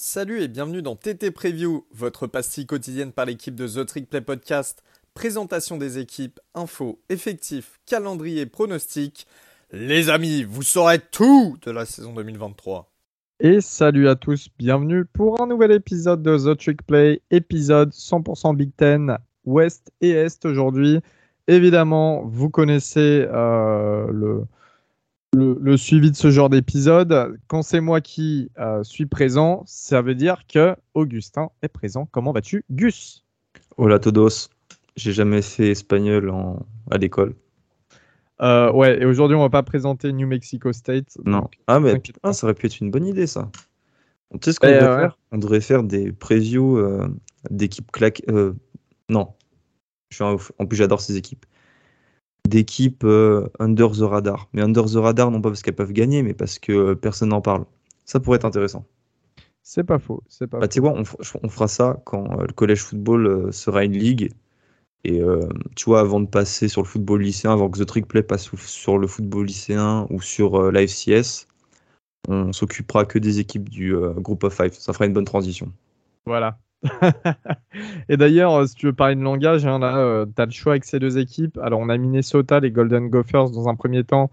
Salut et bienvenue dans TT Preview, votre pastille quotidienne par l'équipe de The Trick Play Podcast. Présentation des équipes, infos, effectifs, calendrier, pronostics. Les amis, vous saurez tout de la saison 2023. Et salut à tous, bienvenue pour un nouvel épisode de The Trick Play, épisode 100% Big Ten, Ouest et Est aujourd'hui. Évidemment, vous connaissez euh, le, le, suivi de ce genre d'épisode. Quand c'est moi qui euh, suis présent, ça veut dire que Augustin est présent. Comment vas-tu, Gus? Hola todos. J'ai jamais fait espagnol en... à l'école. Euh, ouais, et aujourd'hui, on va pas présenter New Mexico State. Non. ah, mais ah, ça aurait pu être une bonne idée, ça. Tu sais ce qu'on devrait faire? On devrait faire des previews d'équipes claques. non. Je suis En plus, j'adore ces équipes d'équipes euh, under the radar. Mais under the radar, non pas parce qu'elles peuvent gagner, mais parce que euh, personne n'en parle. Ça pourrait être intéressant. C'est pas faux. C'est pas. Bah, tu sais quoi, on, fera ça quand euh, le collège football sera une ligue. Et tu vois, avant de passer sur le football lycéen, avant que The Trick Play passe sur le football lycéen ou sur l'AFCS, on s'occupera que des équipes du Group of Five. Ça fera une bonne transition. Voilà. Et d'ailleurs, euh, si tu veux parler de langage, hein, là, euh, tu as le choix avec ces deux équipes. Alors, on a Minnesota, les Golden Gophers dans un premier temps.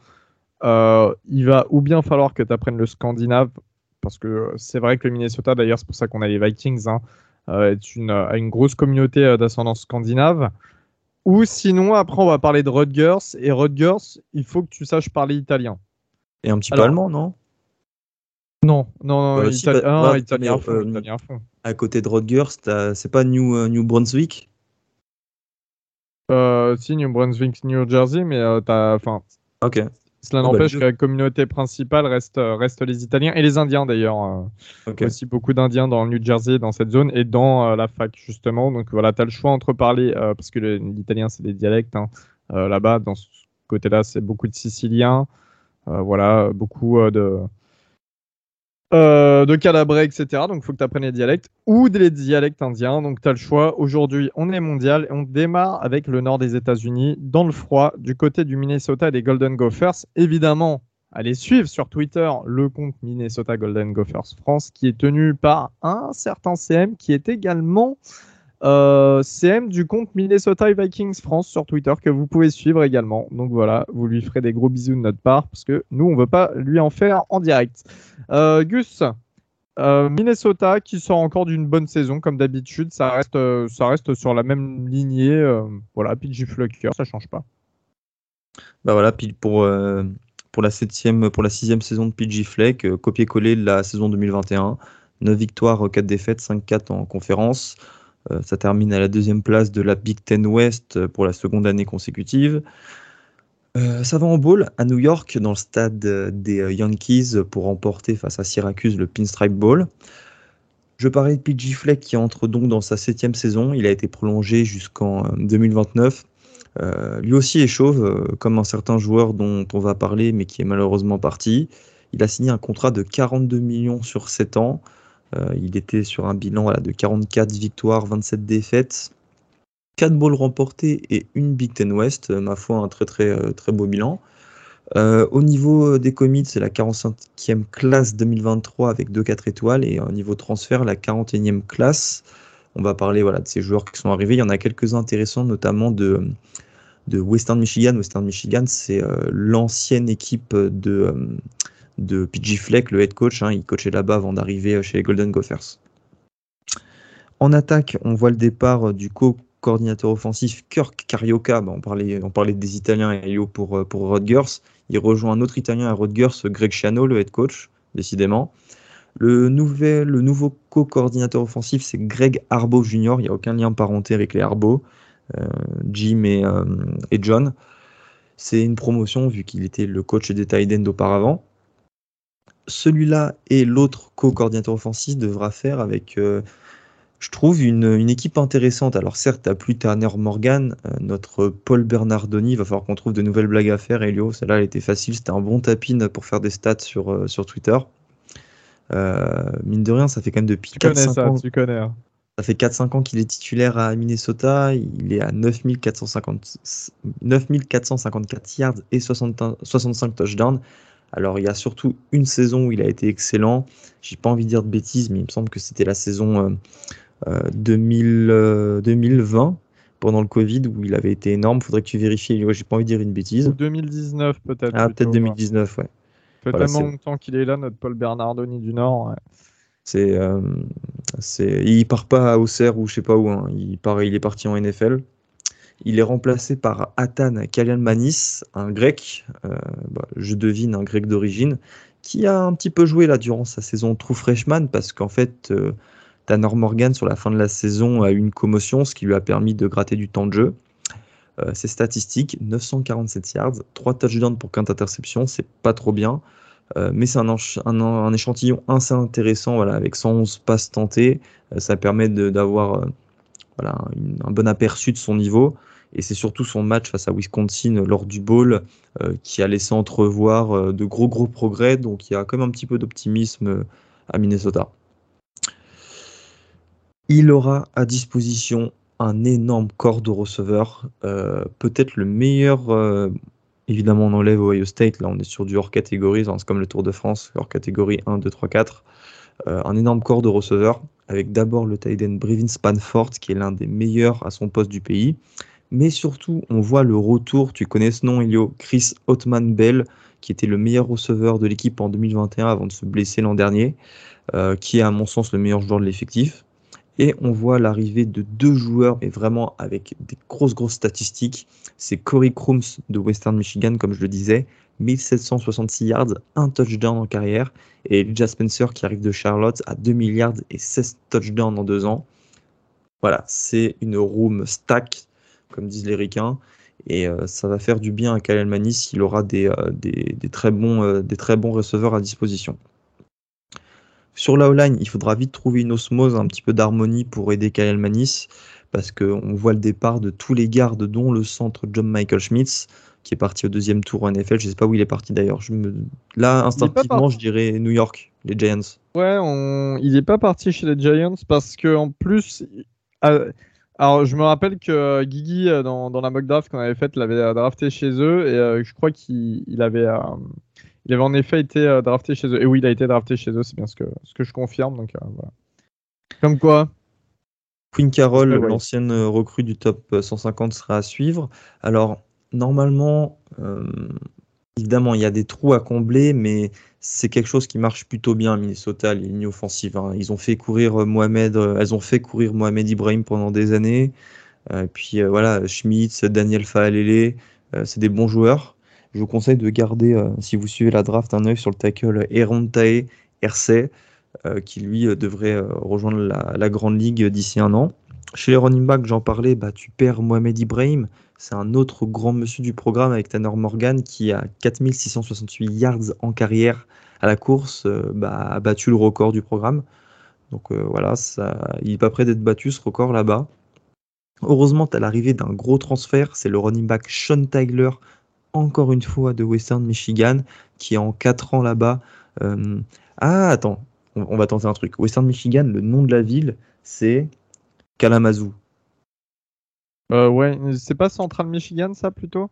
Euh, il va ou bien falloir que tu apprennes le scandinave, parce que c'est vrai que le Minnesota, d'ailleurs, c'est pour ça qu'on a les Vikings, hein, est une, a une grosse communauté d'ascendance scandinave. Ou sinon, après, on va parler de Rutgers. Et Rutgers, il faut que tu saches parler italien. Et un petit peu allemand, non? Non, non, non, italien, italien fond à côté de Rutgers, c'est pas New, euh, New Brunswick? Euh, Si, New Brunswick, New Jersey, mais euh, t'as. Enfin. Ok. Cela bah, n'empêche que la communauté principale reste, reste les Italiens et les Indiens d'ailleurs. Il y a aussi beaucoup d'Indiens dans le New Jersey, dans cette zone et dans la fac justement. Donc voilà, tu as le choix entre parler, parce que l'italien c'est des dialectes. Hein, là-bas, dans ce côté-là, c'est beaucoup de Siciliens. voilà, beaucoup de, euh, de Calabrais, etc. Donc, il faut que tu apprennes les dialectes ou des dialectes indiens. Donc, tu as le choix. Aujourd'hui, on est mondial et on démarre avec le nord des États-Unis, dans le froid, du côté du Minnesota et des Golden Gophers. Évidemment, allez suivre sur Twitter le compte Minnesota Golden Gophers France, qui est tenu par un certain CM qui est également euh, CM du compte Minnesota Vikings France sur Twitter que vous pouvez suivre également. Donc voilà, vous lui ferez des gros bisous de notre part parce que nous, on veut pas lui en faire en direct. Euh, Gus, euh, Minnesota qui sort encore d'une bonne saison comme d'habitude, ça reste, ça reste sur la même lignée. voilà, PG Flucker, ça change pas. Bah voilà, pour, pour la septième, pour la sixième saison de PG Fleck, copier-coller la saison 2021. 9 victoires, 4 défaites, 5-4 en conférence. Euh, ça termine à la deuxième place de la Big Ten West pour la seconde année consécutive. Euh, ça va en bowl à New York dans le stade des euh, Yankees pour remporter face à Syracuse le Pinstripe Bowl. Je parlais de PG Fleck qui entre donc dans sa septième saison. Il a été prolongé jusqu'en 2029. lui aussi est chauve, comme un certain joueur dont on va parler, mais qui est malheureusement parti. Il a signé un contrat de 42 millions sur 7 ans. Euh, il était sur un bilan de 44 victoires, 27 défaites, 4 balls remportés et une Big Ten West. Euh, ma foi, un très très euh, très beau bilan. au niveau des commits, c'est la 45e classe 2023 avec 2-4 étoiles et au niveau transfert, la 41e classe. On va parler voilà, de ces joueurs qui sont arrivés. Il y en a quelques-uns intéressants, notamment de Western Michigan. Western Michigan, c'est l'ancienne équipe de, de PG Fleck, le head coach. Hein, il coachait là-bas avant d'arriver euh, chez les Golden Gophers. En attaque, on voit le départ euh, du co-coordinateur offensif Kirk Carioca. Bah, on, parlait, des Italiens et pour, euh, pour Rutgers. Il rejoint un autre Italien à Rutgers, Greg Chiano, le head coach, décidément. Le, nouvel, nouveau co-coordinateur offensif, c'est Greg Arbo Jr. Il n'y a aucun lien parenté avec les Arbo, Jim et, John. C'est une promotion vu qu'il était le coach des Tight auparavant celui-là et l'autre co-coordinateur offensif devra faire avec, euh, je trouve, une, équipe intéressante. Alors certes, t'as plus Turner Morgan, euh, notre Paul Bernardoni, il va falloir qu'on trouve de nouvelles blagues à faire. Elio, celle-là, elle était facile, c'était un bon tapin pour faire des stats sur, euh, sur Twitter. mine de rien, ça fait quand même depuis 4-5 ans. Tu connais, hein. Ça fait 4-5 ans qu'il est titulaire à Minnesota. Il est à 9454 yards et 65 touchdowns Alors il y a surtout une saison où il a été excellent. J'ai pas envie de dire de bêtises, mais il me semble que c'était la saison 2000, 2020 pendant le Covid où il avait été énorme. Faudrait que tu vérifies. Ouais, j'ai pas envie de dire une bêtise. 2019 peut-être. Ah, peut-être 2019, ouais. Ça fait tellement longtemps qu'il est là, notre Paul Bernardoni du Nord. C'est, euh, c'est, il part pas à Auxerre ou je sais pas où. Hein. Il part, il est parti en NFL. Il est remplacé par Atan Kalianmanis, un grec, euh, bah, je devine un grec d'origine, qui a un petit peu joué là durant sa saison true freshman parce qu'en fait, euh, Tanner Morgan sur la fin de la saison a eu une commotion, ce qui lui a permis de gratter du temps de jeu. Euh, ses statistiques 947 yards, 3 touchdowns pour 15 interceptions, c'est pas trop bien. Euh, mais c'est un, échantillon assez intéressant voilà, avec 111 passes tentées. Ça permet d'avoir euh, voilà, un bon aperçu de son niveau. Et c'est surtout son match face à Wisconsin lors du bowl qui a laissé entrevoir de gros gros progrès. Donc il y a quand même un petit peu d'optimisme à Minnesota. Il aura à disposition un énorme corps de receveurs, peut-être le meilleur Évidemment, on enlève Ohio State. Là, on est sur du hors catégorie. C'est comme le Tour de France, hors catégorie 1, 2, 3, 4. un énorme corps de receveurs, avec d'abord le tight end Brevin Spanford, qui est l'un des meilleurs à son poste du pays. Mais surtout, on voit le retour, tu connais ce nom, Elio, Chris Ottman Bell, qui était le meilleur receveur de l'équipe en 2021 avant de se blesser l'an dernier, euh, qui est à mon sens le meilleur joueur de l'effectif. Et on voit l'arrivée de deux joueurs, mais vraiment avec des grosses, grosses statistiques. C'est Corey Crooms de Western Michigan, comme je le disais, 1766 yards, un touchdown en carrière. Et Elijah Spencer qui arrive de Charlotte à 2 milliards et 16 touchdowns en deux ans. Voilà, c'est une room stack, comme disent les ricains. Et euh, ça va faire du bien à Kyle Manis. Il aura des, euh, très bons, euh, des très bons receveurs à disposition. Sur la O-line, il faudra vite trouver une osmose, un petit peu d'harmonie pour aider Kyle Manis, parce qu'on voit le départ de tous les gardes, dont le centre John Michael Schmitz, qui est parti au deuxième tour en NFL. Je ne sais pas où il est parti d'ailleurs. Me... Là, instinctivement, je dirais New York, les Giants. Ouais, il n'est pas parti chez les Giants parce qu'en plus. Alors, je me rappelle que Guigui, dans, dans la mock draft qu'on avait faite, l'avait drafté chez eux et euh, je crois qu'il avait. Euh, il avait en effet été euh, drafté chez eux. Et oui, il a été drafté chez eux, c'est bien ce que, ce que je confirme. Donc, euh, voilà. Comme quoi. Queen Carroll, l'ancienne euh, recrue du top 150, sera à suivre. Alors, normalement, évidemment, il y a des trous à combler, mais c'est quelque chose qui marche plutôt bien à Minnesota, les lignes offensives. Hein. Ils ont fait courir Mohamed, elles ont fait courir Mohamed Ibrahim pendant des années. Et puis voilà, Schmitz, Daniel Faalele, c'est des bons joueurs je vous conseille de garder, euh, si vous suivez la draft, un œil sur le tackle Erontae RC, euh, qui lui euh, devrait rejoindre la, grande ligue d'ici un an. Chez les running backs, j'en parlais, bah, tu perds Mohamed Ibrahim, c'est un autre grand monsieur du programme avec Tanner Morgan qui a 4668 yards en carrière à la course, bah, a battu le record du programme. Donc voilà, ça, il n'est pas prêt d'être battu ce record là-bas. Heureusement, as l'arrivée d'un gros transfert, c'est le running back Sean Tyler encore une fois de Western Michigan, qui en 4 ans là-bas. Euh, ah, attends, on, va tenter un truc. Western Michigan, le nom de la ville, c'est Kalamazoo. Euh, ouais, c'est pas Central Michigan, ça plutôt?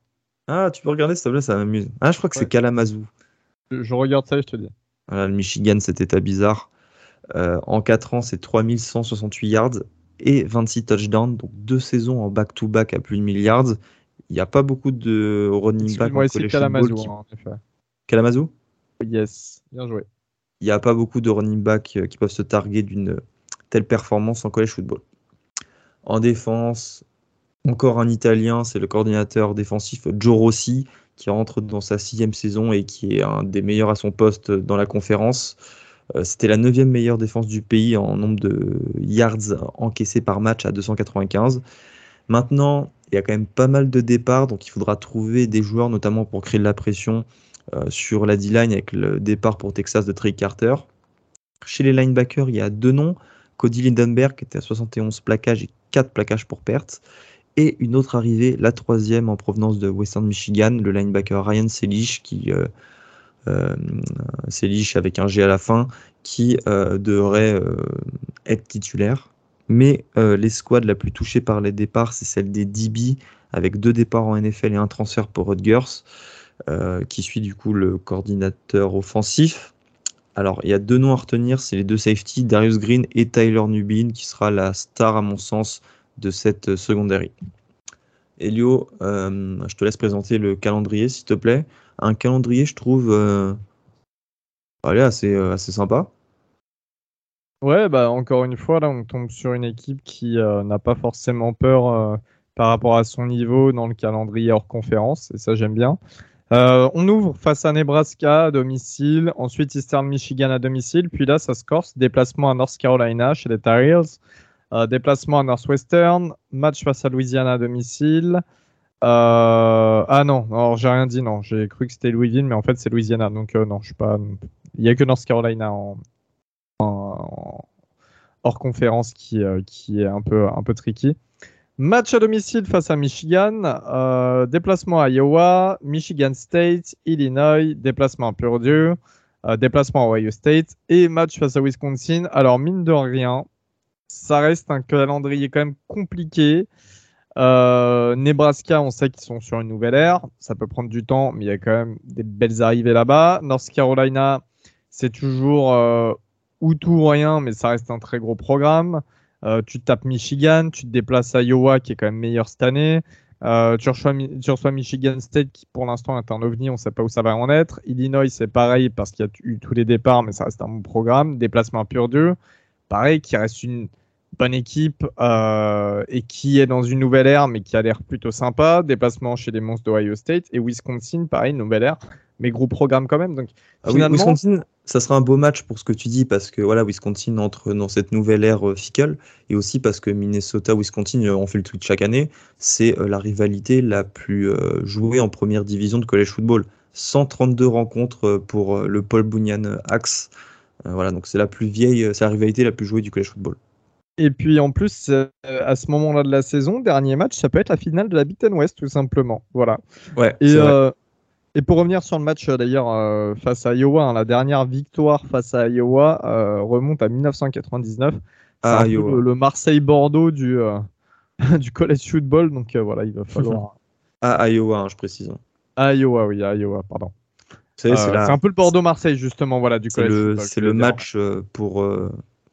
Ah, tu peux regarder, s'il te plaît, ça m'amuse. Ah, je crois que c'est Kalamazoo. Je, regarde ça et je te dis. Voilà, le Michigan, cet état bizarre. Euh, en 4 ans, c'est 3168 yards et 26 touchdowns, donc deux saisons en back-to-back à plus de 1000 yards. Il n'y a pas beaucoup de running back en college Kalamazoo, qui... en effet. Kalamazoo? Yes, bien joué. Il n'y a pas beaucoup de running back qui peuvent se targuer d'une telle performance en college football. En défense, encore un Italien, c'est le coordinateur défensif Joe Rossi, qui rentre dans sa sixième saison et qui est un des meilleurs à son poste dans la conférence. Euh, c'était la neuvième meilleure défense du pays en nombre de yards encaissés par match à 295. Maintenant, il y a quand même pas mal de départs, donc il faudra trouver des joueurs, notamment pour créer de la pression euh, sur la D-line avec le départ pour Texas de Trey Carter. Chez les linebackers, il y a deux noms. Cody Lindenberg, qui était à 71 plaquages et 4 plaquages pour perte. Et une autre arrivée, la troisième en provenance de Western Michigan, le linebacker Ryan Selich, qui euh, euh avec un G à la fin, qui euh, devrait être titulaire. Mais l'escouade la plus touchée par les départs, c'est celle des DB, avec deux départs en NFL et un transfert pour Rutgers. qui suit du coup le coordinateur offensif. Alors, il y a deux noms à retenir, c'est les deux safety, Darius Green et Tyler Nubin, qui sera la star, à mon sens, de cette secondary. Elio, je te laisse présenter le calendrier, s'il te plaît. Un calendrier, je trouve, assez, assez sympa. Ouais, bah encore une fois, là, on tombe sur une équipe qui euh, n'a pas forcément peur euh, par rapport à son niveau dans le calendrier hors conférence, et ça j'aime bien. Euh, on ouvre face à Nebraska à domicile, ensuite Eastern Michigan à domicile, puis là ça se corse, déplacement à North Carolina chez les Tar Heels, déplacement à Northwestern, match face à Louisiana à domicile. ah non, alors j'ai rien dit, non, j'ai cru que c'était Louisville, mais en fait c'est Louisiana, donc non, je suis pas. Il n'y a que North Carolina en, hors conférence qui, euh, qui est un peu, un peu tricky. Match à domicile face à Michigan, euh, déplacement à Iowa, Michigan State, Illinois, déplacement à Purdue, euh, déplacement à Ohio State et match face à Wisconsin. Alors mine de rien, ça reste un calendrier quand même compliqué. Nebraska, on sait qu'ils sont sur une nouvelle ère, ça peut prendre du temps, mais il y a quand même des belles arrivées là-bas. North Carolina, c'est toujours ou tout ou rien, mais ça reste un très gros programme. Euh, tu tapes Michigan, tu te déplaces à Iowa qui est quand même meilleur cette année. Euh, tu, reçois, Michigan State qui pour l'instant est un ovni, on ne sait pas où ça va en être. Illinois c'est pareil parce qu'il y a eu tous les départs, mais ça reste un bon programme. Déplacement pur 2, pareil, qui reste une bonne équipe euh, et qui est dans une nouvelle ère, mais qui a l'air plutôt sympa. Déplacement chez les monstres d'Ohio State et Wisconsin, pareil, nouvelle ère, mais gros programme quand même. Donc ah finalement, Wisconsin, ça sera un beau match pour ce que tu dis parce que voilà, Wisconsin entre dans cette nouvelle ère euh, fickle et aussi parce que Minnesota, Wisconsin, euh, on fait le tweet chaque année, c'est euh, la rivalité la plus jouée en première division de college football. 132 rencontres pour le Paul Bunyan Axe. voilà, donc c'est la plus vieille, c'est la rivalité la plus jouée du college football. Et puis en plus, à ce moment-là de la saison, dernier match, ça peut être la finale de la Big Ten West, tout simplement. Voilà. Ouais. Et, et pour revenir sur le match euh, d'ailleurs euh, face à Iowa, hein, la dernière victoire face à Iowa euh, remonte à 1999. C'est le, Marseille-Bordeaux du, du college football, donc voilà, il va falloir. à Iowa, hein, je précise. À Iowa, oui, à Iowa, pardon. C'est un peu le Bordeaux-Marseille justement, voilà, du college football. C'est le match pour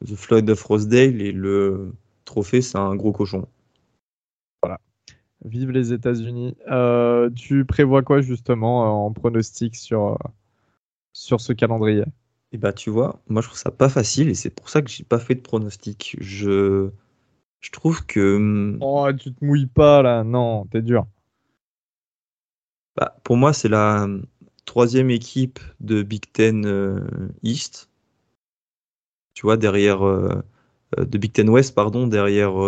The Floyd of Rosedale et le trophée, c'est un gros cochon. Vive les États-Unis. Euh, tu prévois quoi justement euh, en pronostic sur, euh, sur ce calendrier? Eh bah, tu vois, moi je trouve ça pas facile et c'est pour ça que j'ai pas fait de pronostic. Je, je trouve que. Hmm, oh, tu te mouilles pas là, non, t'es dur. Bah, pour moi, c'est la hmm, troisième équipe de Big Ten East. Tu vois, derrière. de Big Ten West, pardon, derrière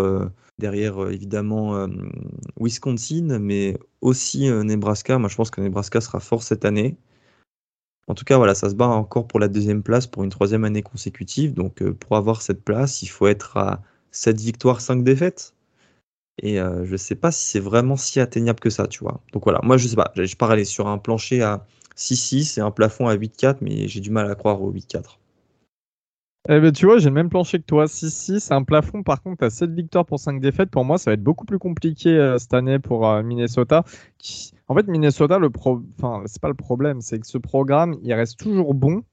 euh, évidemment, euh, Wisconsin, mais aussi euh, Nebraska. Moi, je pense que Nebraska sera fort cette année. En tout cas, voilà, ça se bat encore pour la deuxième place pour une troisième année consécutive. Donc, pour avoir cette place, il faut être à 7 victoires, 5 défaites. Et je ne sais pas si c'est vraiment si atteignable que ça, tu vois. Donc voilà, moi je sais pas, je pars aller sur un plancher à 6-6 et un plafond à 8-4, mais j'ai du mal à croire au 8-4. Eh ben, tu vois, j'ai le même plancher que toi. 6-6, c'est un plafond. Par contre, à 7 victoires pour 5 défaites. Pour moi, ça va être beaucoup plus compliqué euh, cette année pour euh, Minnesota. En fait, Minnesota, le pro... enfin, c'est pas le problème. C'est que ce programme, il reste toujours bon,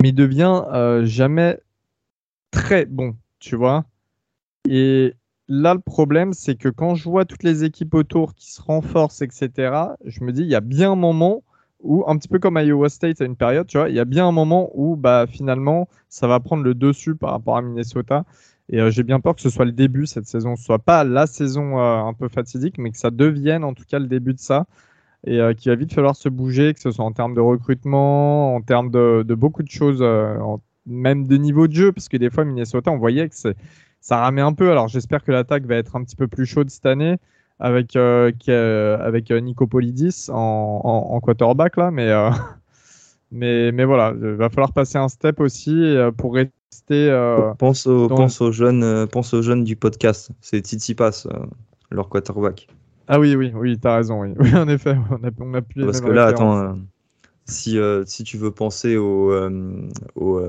mais il devient euh, jamais très bon. Tu vois Et là, le problème, c'est que quand je vois toutes les équipes autour qui se renforcent, etc., je me dis, il y a bien un moment où, un petit peu comme Iowa State à une période, tu vois, il y a bien un moment où bah, finalement ça va prendre le dessus par rapport à Minnesota. Et euh, j'ai bien peur que ce soit le début cette saison, ce soit pas la saison euh, un peu fatidique, mais que ça devienne en tout cas le début de ça. Et euh, qu'il va vite falloir se bouger, que ce soit en termes de recrutement, en termes de, beaucoup de choses, même de niveau de jeu, parce que des fois Minnesota, on voyait que ça ramait un peu. Alors j'espère que l'attaque va être un petit peu plus chaude cette année avec, euh, avec euh, Nico Polidis en, en, quarterback là, mais, euh, mais, mais voilà, il va falloir passer un step aussi pour rester. pense, aux, pense, aux jeunes, pense aux jeunes du podcast, c'est Titi Pass, leur quarterback. Ah oui, oui, oui, t'as raison, oui. oui. en effet, on a, on a plus Parce que là, attends, si, si tu veux penser au, au,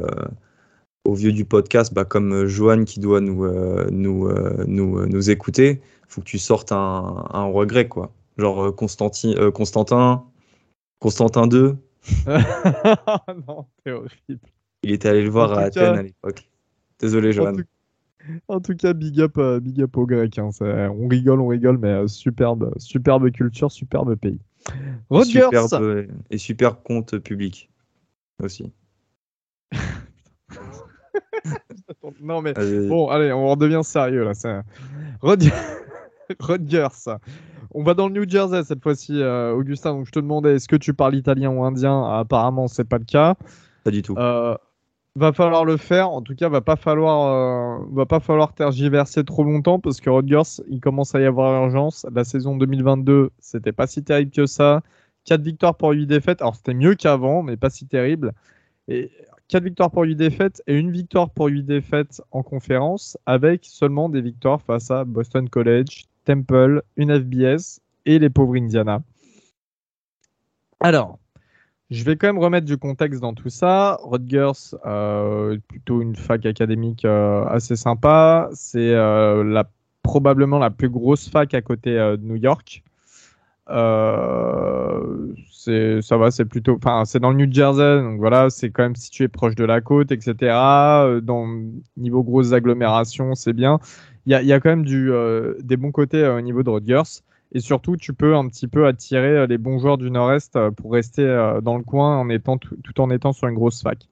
au vieux du podcast, bah, comme Johan qui doit nous, nous, nous, nous écouter, faut que tu sortes un, regret, quoi. Genre euh, euh, Constantin, Constantin II. non, c'est horrible. Il était allé le voir En à cas- Athènes à l'époque. Désolé, Johan. en tout cas, big up, euh, big up aux Grecs. hein. On rigole, on rigole, mais euh, superbe, superbe culture, superbe pays. Rodgers. Superbe, et super compte public aussi. Non mais bon, allez, on redevient sérieux là. ça. Rod- Rodgers. On va dans le New Jersey cette fois-ci, euh, Augustin. Donc je te demandais, est-ce que tu parles italien ou indien? Apparemment, c'est pas le cas. Pas du tout. Euh, va falloir le faire. En tout cas, va pas falloir, euh, va pas falloir tergiverser trop longtemps parce que Rodgers, il commence à y avoir urgence. La saison 2022, c'était pas si terrible que ça. 4 victoires pour 8 défaites. Alors c'était mieux qu'avant, mais pas si terrible. Et 4 victoires pour 8 défaites et une victoire pour 8 défaites en conférence avec seulement des victoires face à Boston College, Temple, une FBS et les pauvres Indiana. Alors, je vais quand même remettre du contexte dans tout ça. Rutgers, euh, plutôt une fac académique euh, assez sympa. C'est euh, la, probablement la plus grosse fac à côté de New York. C'est, ça va, c'est plutôt, enfin, c'est dans le New Jersey, donc voilà, c'est quand même situé proche de la côte, etc. Dans niveau grosses agglomérations, c'est bien. Il y a, il y a quand même du, euh, des bons côtés euh, au niveau de Rutgers. Et surtout, tu peux un petit peu attirer euh, les bons joueurs du Nord-Est pour rester dans le coin en étant tout, tout en étant sur une grosse fac.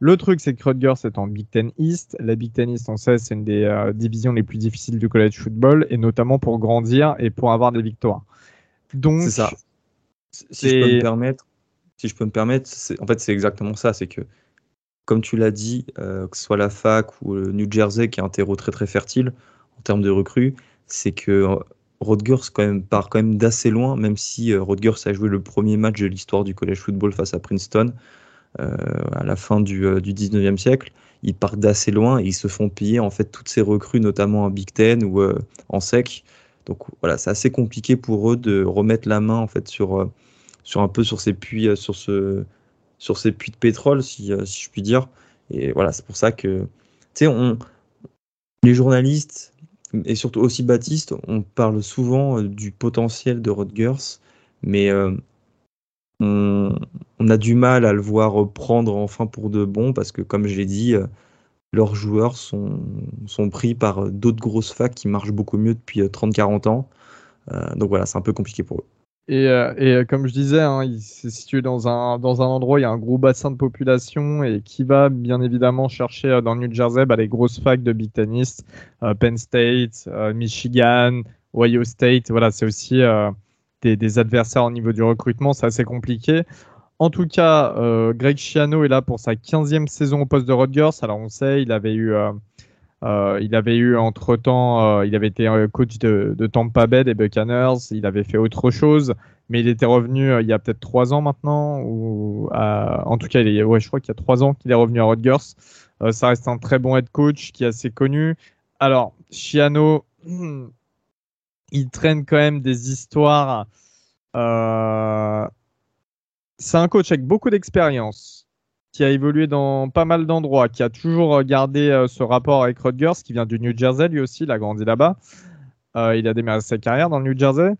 Le truc, c'est que Rutgers est en Big Ten East. La Big Ten East, on sait, c'est une des euh, divisions les plus difficiles du college football, et notamment pour grandir et pour avoir des victoires. Donc, C'est ça. Si je peux me permettre, si je peux me permettre, en fait, c'est exactement ça. C'est que, comme tu l'as dit, euh, que ce soit la fac ou le New Jersey, qui est un terreau très très fertile en termes de recrues, c'est que euh, Rutgers quand même, part quand même d'assez loin, même si euh, Rutgers a joué le premier match de l'histoire du college football face à Princeton euh, à la fin du, euh, du 19e siècle. Ils partent d'assez loin et ils se font piller en fait toutes ces recrues, notamment en Big Ten ou euh, en sec. Donc voilà, c'est assez compliqué pour eux de remettre la main en fait sur, euh, sur un peu sur ces puits, euh, sur ce, sur ces puits de pétrole, si, euh, si je puis dire. Et voilà, c'est pour ça que, tu sais, on, les journalistes et surtout aussi Baptiste, on parle souvent euh, du potentiel de Rutgers, mais euh, on, a du mal à le voir prendre enfin pour de bon parce que, comme je l'ai dit, leurs joueurs sont, pris par d'autres grosses facs qui marchent beaucoup mieux depuis euh, 30-40 ans. Donc voilà, c'est un peu compliqué pour eux. Et, euh, euh, comme je disais, hein, il s'est situé dans un, dans un endroit où il y a un gros bassin de population et qui va bien évidemment chercher euh, dans New Jersey bah, les grosses facs de Big Ten East, euh, Penn State, Michigan, Ohio State. Voilà, c'est aussi des, adversaires au niveau du recrutement, c'est assez compliqué. En tout cas, Greg Schiano est là pour sa 15e saison au poste de Rutgers. Alors on sait, il avait eu, euh, euh, il avait eu entre temps, il avait été euh, coach de, Tampa Bay des Buccaneers. Il avait fait autre chose, mais il était revenu euh, il y a peut-être trois ans maintenant, ou en tout cas, il est, ouais, je crois qu'il y a trois ans qu'il est revenu à Rutgers. Euh, ça reste un très bon head coach qui est assez connu. Alors, Schiano, il traîne quand même des histoires. euh, c'est un coach avec beaucoup d'expérience, qui a évolué dans pas mal d'endroits, qui a toujours gardé euh, ce rapport avec Rutgers, qui vient du New Jersey lui aussi, il a grandi là-bas. Euh, il a démarré sa carrière dans le New Jersey.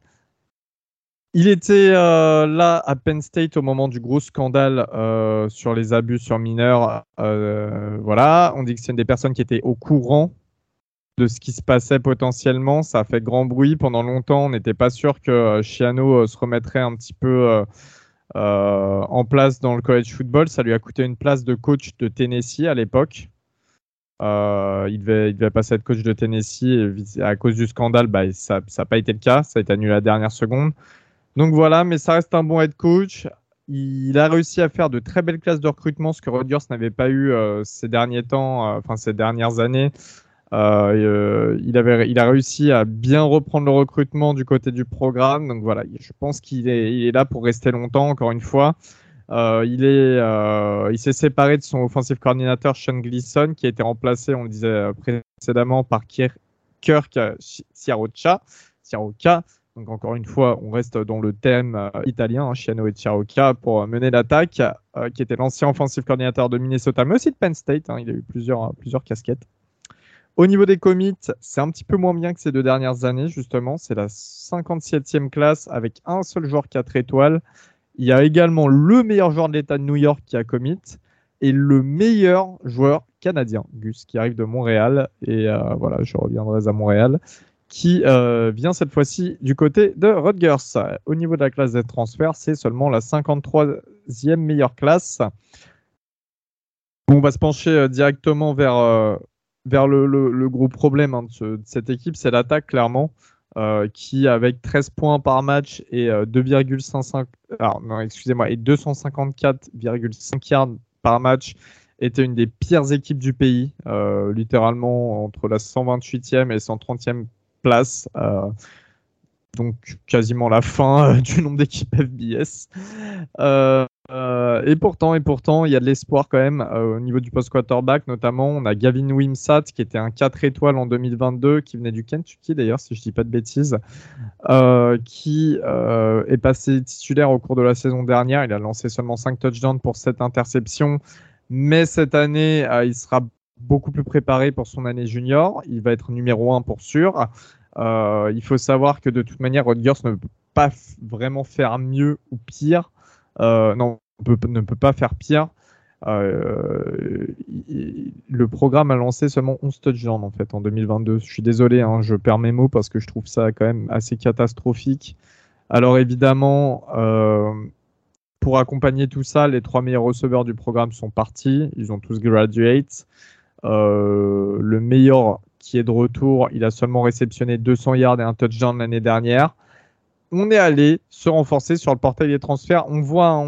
Il était euh, là à Penn State au moment du gros scandale euh, sur les abus sur mineurs. Euh, voilà, on dit que c'est une des personnes qui était au courant de ce qui se passait potentiellement. Ça a fait grand bruit pendant longtemps. On n'était pas sûr que euh, Chiano euh, se remettrait un petit peu euh, euh, en place dans le college football. Ça lui a coûté une place de coach de Tennessee à l'époque. Euh, il, devait, passer être coach de Tennessee à cause du scandale, bah, ça n'a pas été le cas. Ça a été annulé à la dernière seconde. Donc voilà, mais ça reste un bon head coach. Il a réussi à faire de très belles classes de recrutement, ce que Rodgers n'avait pas eu euh, ces derniers temps, euh, enfin ces dernières années. Euh, il, avait, il a réussi à bien reprendre le recrutement du côté du programme. Donc voilà, je pense qu'il est, là pour rester longtemps, encore une fois. Euh, il est, euh, il s'est séparé de son offensive coordinateur Sean Gleason, qui a été remplacé, on le disait précédemment, par Kirk Siarocha. Donc encore une fois, on reste dans le thème euh, italien, hein, Chiano et Chiaroca, pour mener l'attaque, euh, qui était l'ancien offensive coordinateur de Minnesota, mais aussi de Penn State. Hein, il a eu plusieurs, plusieurs casquettes. Au niveau des commits, c'est un petit peu moins bien que ces deux dernières années, justement. C'est la 57e classe avec un seul joueur 4 étoiles Il y a également le meilleur joueur de l'État de New York qui a commit et le meilleur joueur canadien, Gus, qui arrive de Montréal. Et euh, voilà, je reviendrai à Montréal, qui euh, vient cette fois-ci du côté de Rutgers. Au niveau de la classe des transferts, c'est seulement la 53e meilleure classe. On va se pencher euh, directement vers, vers le, gros problème hein, de, cette équipe, c'est l'attaque, clairement. qui avec 13 points par match et 2,55 non excusez-moi et 254,5 yards par match était une des pires équipes du pays, euh, littéralement entre la 128e et 130e place. Euh, donc quasiment la fin euh, du nombre d'équipes FBS. Et pourtant, et pourtant, il y a de l'espoir quand même au niveau du post quarterback, notamment on a Gavin Wimsat qui était un 4 étoiles en 2022, qui venait du Kentucky d'ailleurs, si je dis pas de bêtises, qui est passé titulaire au cours de la saison dernière. Il a lancé seulement 5 touchdowns pour 7 interceptions. Mais cette année, euh, il sera beaucoup plus préparé pour son année junior. Il va être numéro un pour sûr. Euh, il faut savoir que de toute manière, Rodgers ne peut pas vraiment faire mieux ou pire. Euh, non, ne peut pas faire pire. le programme a lancé seulement 11 touchdowns en fait en 2022. Je suis désolé, hein, je perds mes mots parce que je trouve ça quand même assez catastrophique. Alors évidemment, pour accompagner tout ça, les trois meilleurs receveurs du programme sont partis. Ils ont tous graduate. Euh, le meilleur qui est de retour, il a seulement réceptionné 200 yards et un touchdown l'année dernière. On est allé se renforcer sur le portail des transferts. On voit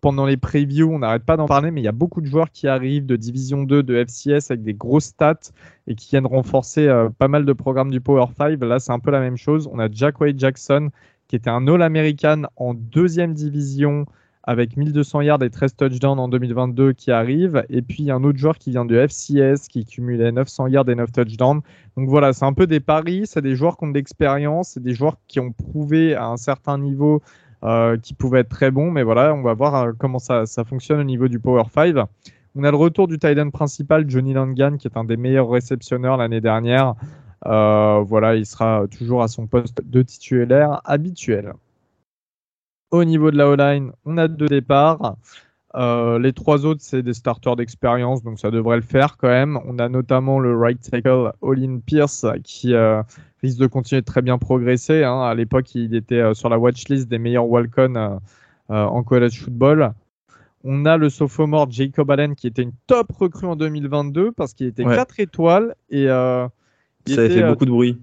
pendant les previews, on n'arrête pas d'en parler, mais il y a beaucoup de joueurs qui arrivent de Division 2, de FCS avec des grosses stats et qui viennent renforcer euh, pas mal de programmes du Power 5. Là, c'est un peu la même chose. On a Jack Wade Jackson qui était un All-American en deuxième division avec 1200 yards et 13 touchdowns en 2022 qui arrive. Et puis un autre joueur qui vient de FCS qui cumulait 900 yards et 9 touchdowns. Donc voilà, c'est un peu des paris, c'est des joueurs qui ont de l'expérience, c'est des joueurs qui ont prouvé à un certain niveau euh, qui pouvaient être très bons. Mais voilà, on va voir euh, comment ça, fonctionne au niveau du Power 5. On a le retour du tight principal, Johnny Langan, qui est un des meilleurs réceptionneurs l'année dernière. Euh, voilà, il sera toujours à son poste de titulaire habituel. Au niveau de la O-line, on a deux départs. Euh, les trois autres, c'est des starters d'expérience, donc ça devrait le faire quand même. On a notamment le right tackle Olin Pierce qui euh, risque de continuer de très bien progresser. Hein. À l'époque, il était sur la watchlist des meilleurs Walcon en college football. On a le sophomore Jacob Allen qui était une top recrue en 2022 parce qu'il était 4 étoiles et ça a fait euh, beaucoup de bruit.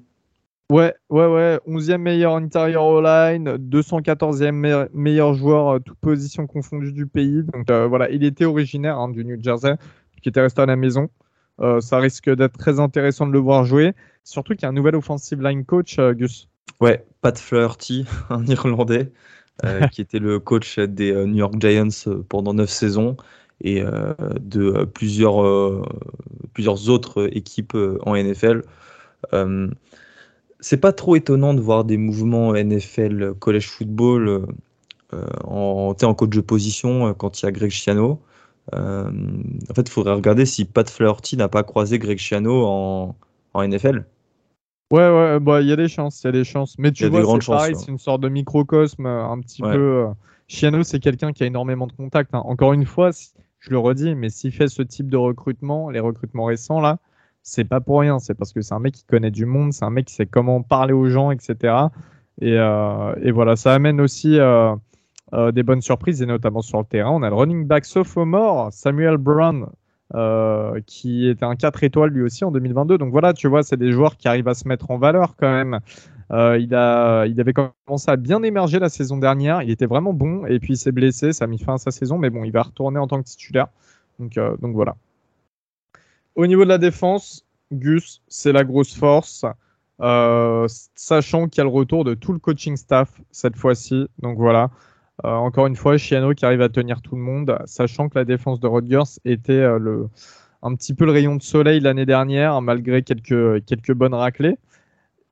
Ouais, ouais, ouais. 11e meilleur intérieur all-line, 214e meilleur joueur, euh, toute position confondue du pays. Donc euh, voilà, il était originaire hein, du New Jersey, qui était resté à la maison. ça risque d'être très intéressant de le voir jouer. Surtout qu'il y a un nouvel offensive line coach, Gus. Ouais, Pat Flaherty, un Irlandais, qui était le coach des New York Giants pendant 9 saisons et de plusieurs, plusieurs autres équipes en NFL. Euh, c'est pas trop étonnant de voir des mouvements NFL college football euh, en, en coach de position euh, quand il y a Greg Schiano. en fait, il faudrait regarder si Pat Flaherty n'a pas croisé Greg Schiano en, en NFL. Ouais, ouais, bah il y a des chances, il y a des chances. Mais tu vois, c'est pareil, c'est une sorte de microcosme un petit peu. Chiano, c'est quelqu'un qui a énormément de contacts. Hein. Encore une fois, je le redis, mais s'il fait ce type de recrutement, les recrutements récents là, c'est pas pour rien. C'est parce que c'est un mec qui connaît du monde, c'est un mec qui sait comment parler aux gens, etc. Euh, et, voilà, ça amène aussi euh, euh, des bonnes surprises, et notamment sur le terrain. On a le running back sophomore, Samuel Brown, qui était un 4 étoiles lui aussi en 2022. Donc voilà, tu vois, c'est des joueurs qui arrivent à se mettre en valeur quand même. il, a, il avait commencé à bien émerger la saison dernière. Il était vraiment bon. Et puis il s'est blessé. Ça a mis fin à sa saison. Mais bon, il va retourner en tant que titulaire. Donc, donc voilà. Au niveau de la défense, Gus, c'est la grosse force. Euh, sachant qu'il y a le retour de tout le coaching staff cette fois-ci. Donc voilà. Euh, encore une fois, Chiano qui arrive à tenir tout le monde, sachant que la défense de Rodgers était euh, un petit peu le rayon de soleil l'année dernière, malgré quelques, bonnes raclées.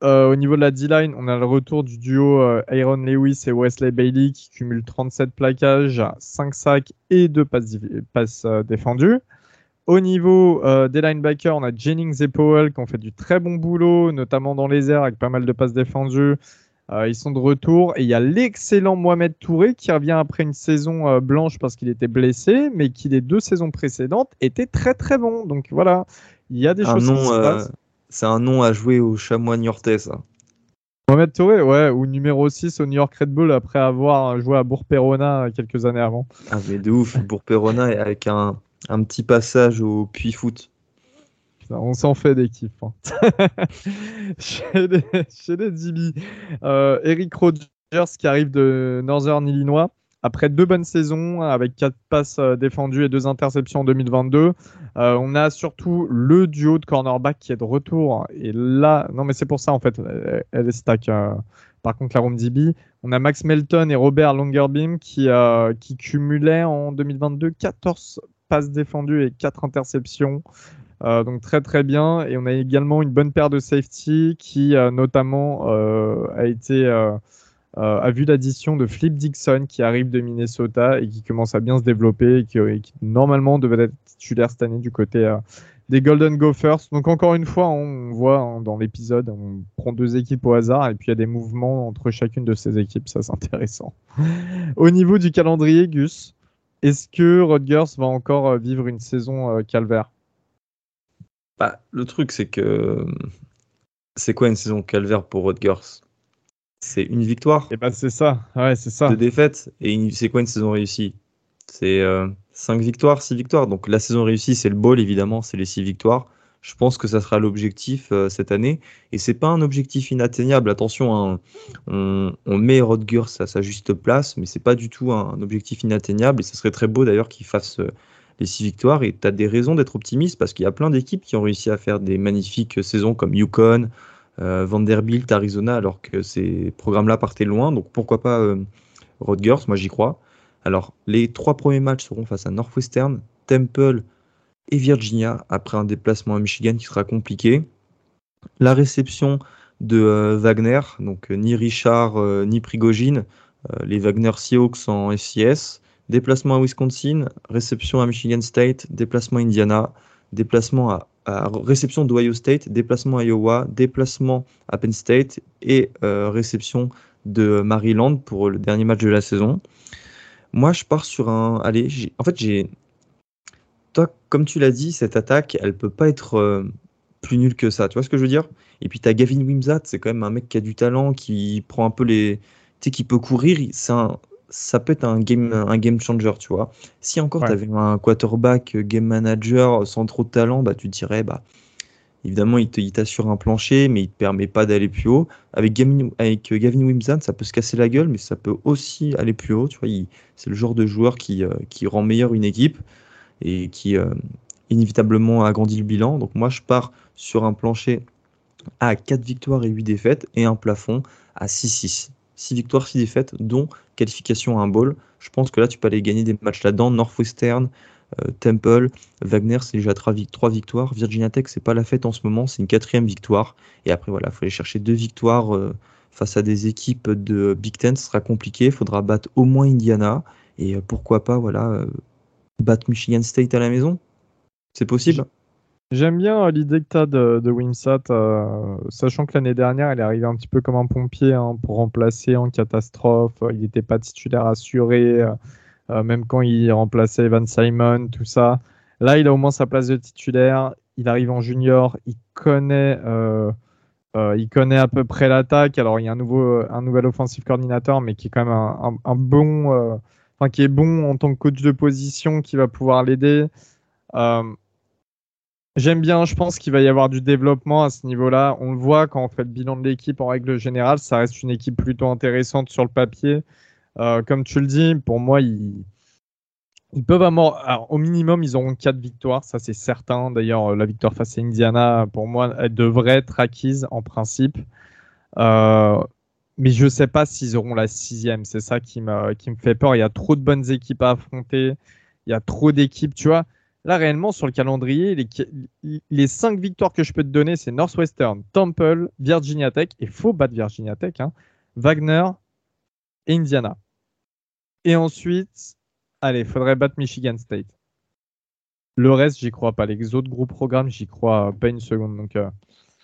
au niveau de la D-line, on a le retour du duo Aaron Lewis et Wesley Bailey qui cumulent 37 plaquages, 5 sacs et 2 passes, passes défendues. Au niveau euh, des linebackers, on a Jennings et Powell qui ont fait du très bon boulot, notamment dans les airs avec pas mal de passes défendues. Euh, ils sont de retour et il y a l'excellent Mohamed Touré qui revient après une saison euh, blanche parce qu'il était blessé, mais qui les deux saisons précédentes était très très bon. Donc voilà, il y a des choses qui se passent. c'est un nom à jouer au chamois niortais, ça. Mohamed Touré, ouais, ou numéro 6 au New York Red Bull après avoir joué à Bourg-Perona quelques années avant. Ah, mais de ouf, pour Perona avec un, un petit passage au Puy Foot. On s'en fait des kiffs. hein. chez, les, chez euh, Eric Rogers qui arrive de Northern Illinois. Après deux bonnes saisons avec quatre passes euh, défendues et deux interceptions en 2022, euh, on a surtout le duo de cornerback qui est de retour. Et là, non mais c'est pour ça en fait, elle- est stack. par contre, la room DB, on a Max Melton et Robert Longerbeam qui, qui cumulaient en 2022 14 passes défendues et 4 interceptions. Euh, donc très très bien. Et on a également une bonne paire de safety qui euh, notamment euh, a été a vu l'addition de Flip Dixon qui arrive de Minnesota et qui commence à bien se développer et qui, normalement devait être titulaire cette année du côté des Golden Gophers. Donc encore une fois, on voit hein, dans l'épisode, on prend deux équipes au hasard et puis il y a des mouvements entre chacune de ces équipes. Ça c'est intéressant. au niveau du calendrier, Gus, est-ce que Rutgers va encore euh, vivre une saison euh, calvaire? Bah, le truc, c'est que. C'est quoi une saison calvaire pour Rutgers C'est une victoire, Et ben c'est ça, ouais c'est ça. deux défaites, et une- c'est quoi une saison réussie? C'est 5 victoires, 6 victoires. Donc la saison réussie, c'est le bowl, évidemment, c'est les 6 victoires. Je pense que ça sera l'objectif euh, cette année. Et c'est pas un objectif inatteignable. Attention, hein, on, met Rutgers à sa juste place, mais c'est pas du tout un, objectif inatteignable. Et ça serait très beau d'ailleurs qu'ils fassent euh, les 6 victoires. Et tu as des raisons d'être optimiste parce qu'il y a plein d'équipes qui ont réussi à faire des magnifiques saisons comme Yukon, euh, Vanderbilt, Arizona, alors que ces programmes-là partaient loin. Donc pourquoi pas Rutgers Moi j'y crois. Alors les trois premiers matchs seront face à Northwestern, Temple et Virginia après un déplacement à Michigan qui sera compliqué. La réception de euh, Wagner, donc euh, ni Richard euh, ni Prigogine, les Wagner Seahawks en FCS. Déplacement à Wisconsin, réception à Michigan State, déplacement à Indiana, déplacement à, à réception d'Ohio State, déplacement à Iowa, déplacement à Penn State et réception de Maryland pour le dernier match de la saison. Moi, je pars sur un. Allez, en fait, j'ai. Toi, comme tu l'as dit, cette attaque, elle peut pas être euh, plus nulle que ça. Tu vois ce que je veux dire? Et puis, tu as Gavin Wimsatt, c'est quand même un mec qui a du talent, qui prend un peu les. Tu sais, qui peut courir. un- Ça peut être un game, un game changer, tu vois. Si encore Ouais. tu avais un quarterback, euh, game manager sans trop de talent, bah, tu te dirais, bah, évidemment, il t'assure un plancher, mais il te permet pas d'aller plus haut. Avec Gavin, avec euh, Gavin ça peut se casser la gueule, mais ça peut aussi aller plus haut. Tu vois, c'est le genre de joueur qui, euh, qui rend meilleur une équipe et qui euh, inévitablement agrandit le bilan. Donc moi, je pars sur un plancher à 4 victoires et 8 défaites et un plafond à 6-6. 6 victoires, 6 défaites, dont qualification à un bowl. Je pense que là, tu peux aller gagner des matchs là-dedans. Northwestern, euh, Temple, Wagner, c'est déjà 3, victoires. Virginia Tech, c'est pas la fête en ce moment, c'est une quatrième victoire. Et après, voilà, il faut aller chercher deux victoires euh, face à des équipes de Big Ten. Ce sera compliqué. Il faudra battre au moins Indiana. Et pourquoi pas, voilà, battre Michigan State à la maison? C'est possible. J'aime bien euh, l'idée que tu as de, Wimsat, euh, sachant que l'année dernière, il est arrivé un petit peu comme un pompier hein, pour remplacer en catastrophe. Euh, Il n'était pas titulaire assuré, même quand il remplaçait Evan Simon, tout ça. Là, il a au moins sa place de titulaire. Il arrive en junior, il connaît, à peu près l'attaque. Alors, il y a un, nouveau, un nouvel offensive coordinateur, mais qui est quand même un, bon, qui est bon en tant que coach de position, qui va pouvoir l'aider. Euh, J'aime bien, je pense qu'il va y avoir du développement à ce niveau-là. On le voit quand on fait le bilan de l'équipe en règle générale, ça reste une équipe plutôt intéressante sur le papier. Euh, comme tu le dis, pour moi, ils, peuvent avoir, au minimum, ils auront quatre victoires, ça c'est certain. D'ailleurs, la victoire face à Indiana, pour moi, elle devrait être acquise en principe. Euh, mais je ne sais pas s'ils auront la sixième. C'est ça qui me, fait peur. Il y a trop de bonnes équipes à affronter. Il y a trop d'équipes, tu vois. Là, réellement, sur le calendrier, les, cinq victoires que je peux te donner, c'est Northwestern, Temple, Virginia Tech, et faut battre Virginia Tech, hein, Wagner et Indiana. Et ensuite, allez, faudrait battre Michigan State. Le reste, j'y crois pas. Les autres gros programmes, j'y crois pas une seconde. Donc, euh,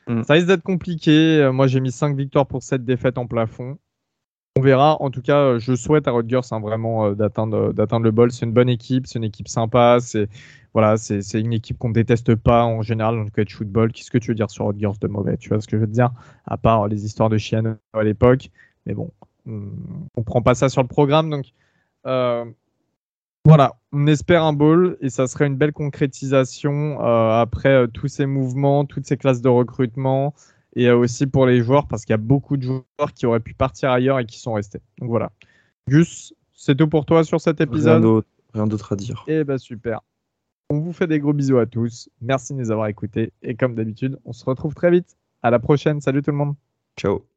mm. ça risque d'être compliqué. Euh, moi, j'ai mis 5 victoires pour 7 défaites en plafond. On verra. En tout cas, euh, je souhaite à Rodgers hein, vraiment d'atteindre, d'atteindre le bol. C'est une bonne équipe, c'est une équipe sympa. C'est, voilà, c'est, une équipe qu'on ne déteste pas en général dans le catch football. Qu'est-ce que tu veux dire sur Rodgers de mauvais? Tu vois ce que je veux dire? À part les histoires de Chiano à l'époque. Mais bon, on ne prend pas ça sur le programme. Donc, voilà, on espère un ball et ça serait une belle concrétisation euh, après euh, tous ces mouvements, toutes ces classes de recrutement et euh, aussi pour les joueurs parce qu'il y a beaucoup de joueurs qui auraient pu partir ailleurs et qui sont restés. Donc voilà. Gus, c'est tout pour toi sur cet épisode? Rien d'autre à dire. Eh ben super. On vous fait des gros bisous à tous. Merci de nous avoir écoutés et comme d'habitude, on se retrouve très vite. À la prochaine. Salut tout le monde. Ciao.